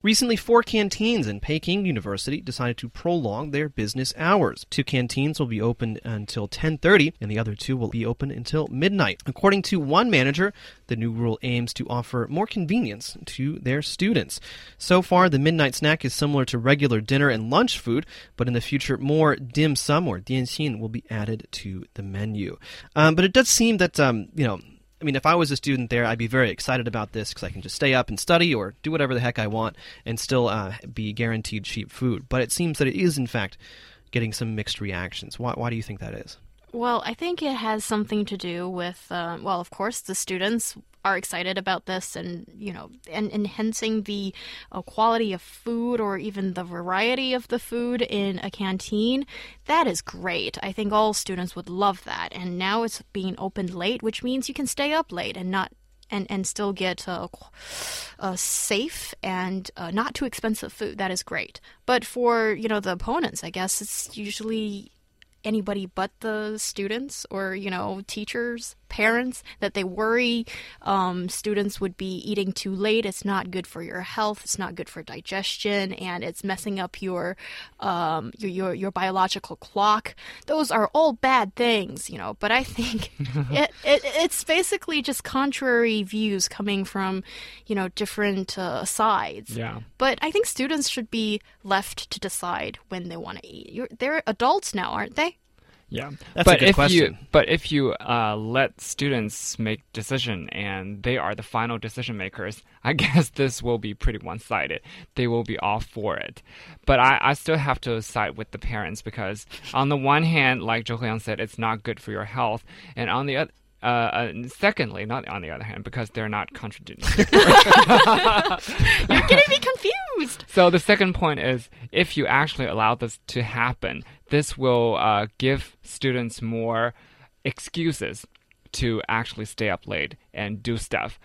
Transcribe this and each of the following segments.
Recently, four canteens in Peking University decided to prolong their business hours. Two canteens will be open until 10:30 and the other two will be open until midnight. According to one manager, the new rule aims to offer more convenience to their students. So far, the midnight snack is similar to regular dinner and lunch food, but in the future more dim sum or dianxin will be added to the menu. Um, but it does seem that um, you know I mean, if I was a student there, I'd be very excited about this because I can just stay up and study or do whatever the heck I want and still uh, be guaranteed cheap food. But it seems that it is, in fact, getting some mixed reactions. Why, why do you think that is? Well, I think it has something to do with, uh, well, of course, the students are excited about this and, you know, and enhancing the uh, quality of food or even the variety of the food in a canteen. That is great. I think all students would love that. And now it's being opened late, which means you can stay up late and not and and still get uh, uh, safe and uh, not too expensive food. That is great. But for you know the opponents, I guess it's usually anybody but the students or you know teachers parents that they worry um, students would be eating too late. It's not good for your health. It's not good for digestion, and it's messing up your um, your, your, your biological clock. Those are all bad things, you know. But I think it, it it's basically just contrary views coming from you know different uh, sides. Yeah. But I think students should be left to decide when they want to eat. You're, they're adults now, aren't they? Yeah, That's but a good if question. you but if you uh, let students make decision and they are the final decision makers, I guess this will be pretty one sided. They will be all for it, but I, I still have to side with the parents because on the one hand, like Zhou Yang said, it's not good for your health, and on the other. Uh, uh, secondly, not on the other hand, because they're not contradicting. You're getting me confused. So the second point is if you actually allow this to happen, this will uh, give students more excuses to actually stay up late and do stuff.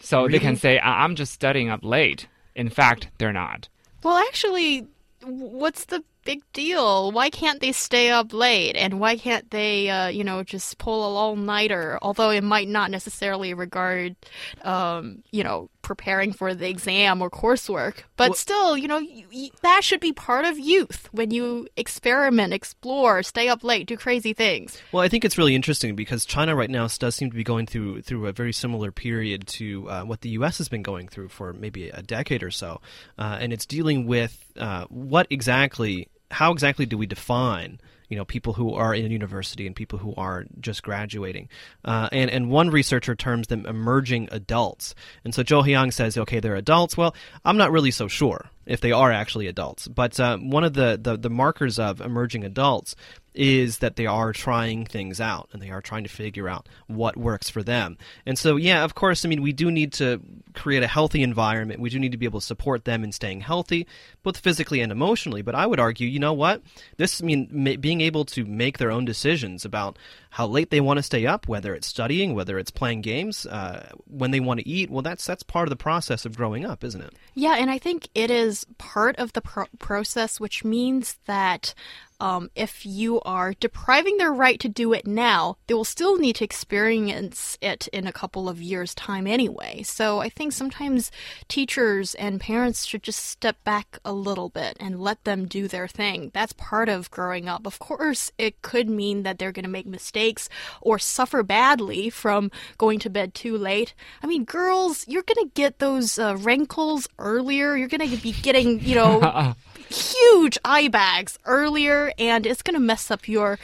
So they can say, "I- I'm just studying up late. In fact, they're not. Well, actually, what's the big deal? Why can't they stay up late? And why can't they, uh, you know, just pull a all nighter? Although it might not necessarily regard, um, you know, preparing for the exam or coursework. But Well- still, you know, y y that should be part of youth when you experiment, explore, stay up late, do crazy things. Well, I think it's really interesting because China right now does seem to be going through through a very similar period to uh, what the U.S. has been going through for maybe a decade or so, uh, and it's dealing with uh, what exactly, how exactly do we define you know people who are in university and people who are just graduating uh, and and one researcher terms them emerging adults and so Zhou Yang says okay they're adults well I'm not really so sure if they are actually adults but uh, one of the, the the markers of emerging adults is that they are trying things out and they are trying to figure out what works for them. And so, yeah, of course, I mean, we do need to create a healthy environment. We do need to be able to support them in staying healthy, both physically and emotionally. But I would argue, you know what? This, I mean, being able to make their own decisions about how late they want to stay up, whether it's studying, whether it's playing games, uh, when they want to eat, well, that's that's part of the process of growing up, isn't it? Yeah, and I think it is part of the pro- process, which means that um, if you are depriving their right to do it now, they will still need to experience it in a couple of years' time anyway. So I think sometimes teachers and parents should just step back a little bit and let them do their thing. That's part of growing up. Of course, it could mean that they're going to make mistakes or suffer badly from going to bed too late. I mean, girls, you're going to get those uh, wrinkles earlier. You're going to be getting, you know, huge eye bags earlier, and it's going to mess up your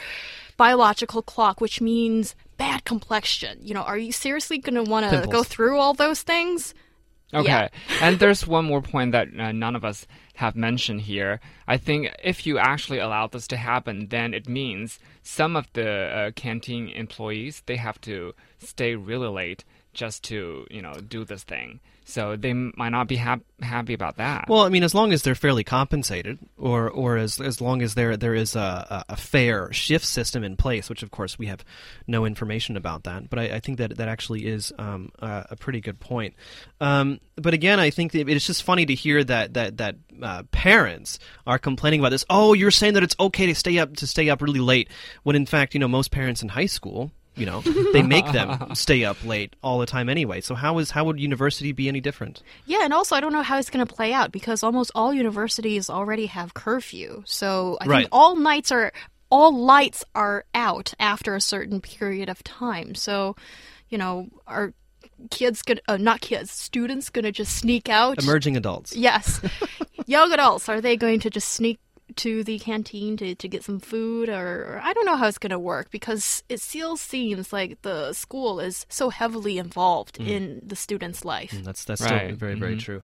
biological clock, which means bad complexion. You know, are you seriously going to want to go through all those things? Okay. Yeah. and there's one more point that uh, none of us have mentioned here. I think if you actually allow this to happen, then it means some of the uh, canteen employees they have to stay really late just to you know do this thing. So they might not be hap- happy about that. Well, I mean, as long as they're fairly compensated, or or as as long as there there is a, a, fair shift system in place, which of course we have no information about that. But I, I think that that actually is um, a, a pretty good point. Um, but again, I think it's just funny to hear that that that uh, parents are complaining about this. Oh, you're saying that it's okay to stay up to stay up really late, when in fact, you know, most parents in high school You know, they make them stay up late all the time anyway. So how is how would university be any different? Yeah, and also I don't know how it's going to play out because almost all universities already have curfew. So I Right. think all nights are all lights are out after a certain period of time. So, you know, are kids gonna uh, not kids, students gonna just sneak out? Emerging adults. Yes. Young adults, are they going to just sneak to the canteen to, to get some food? Or, or I don't know how it's going to work because it still seems like the school is so heavily involved in the student's life. That's that's Right. still very very Mhm. true.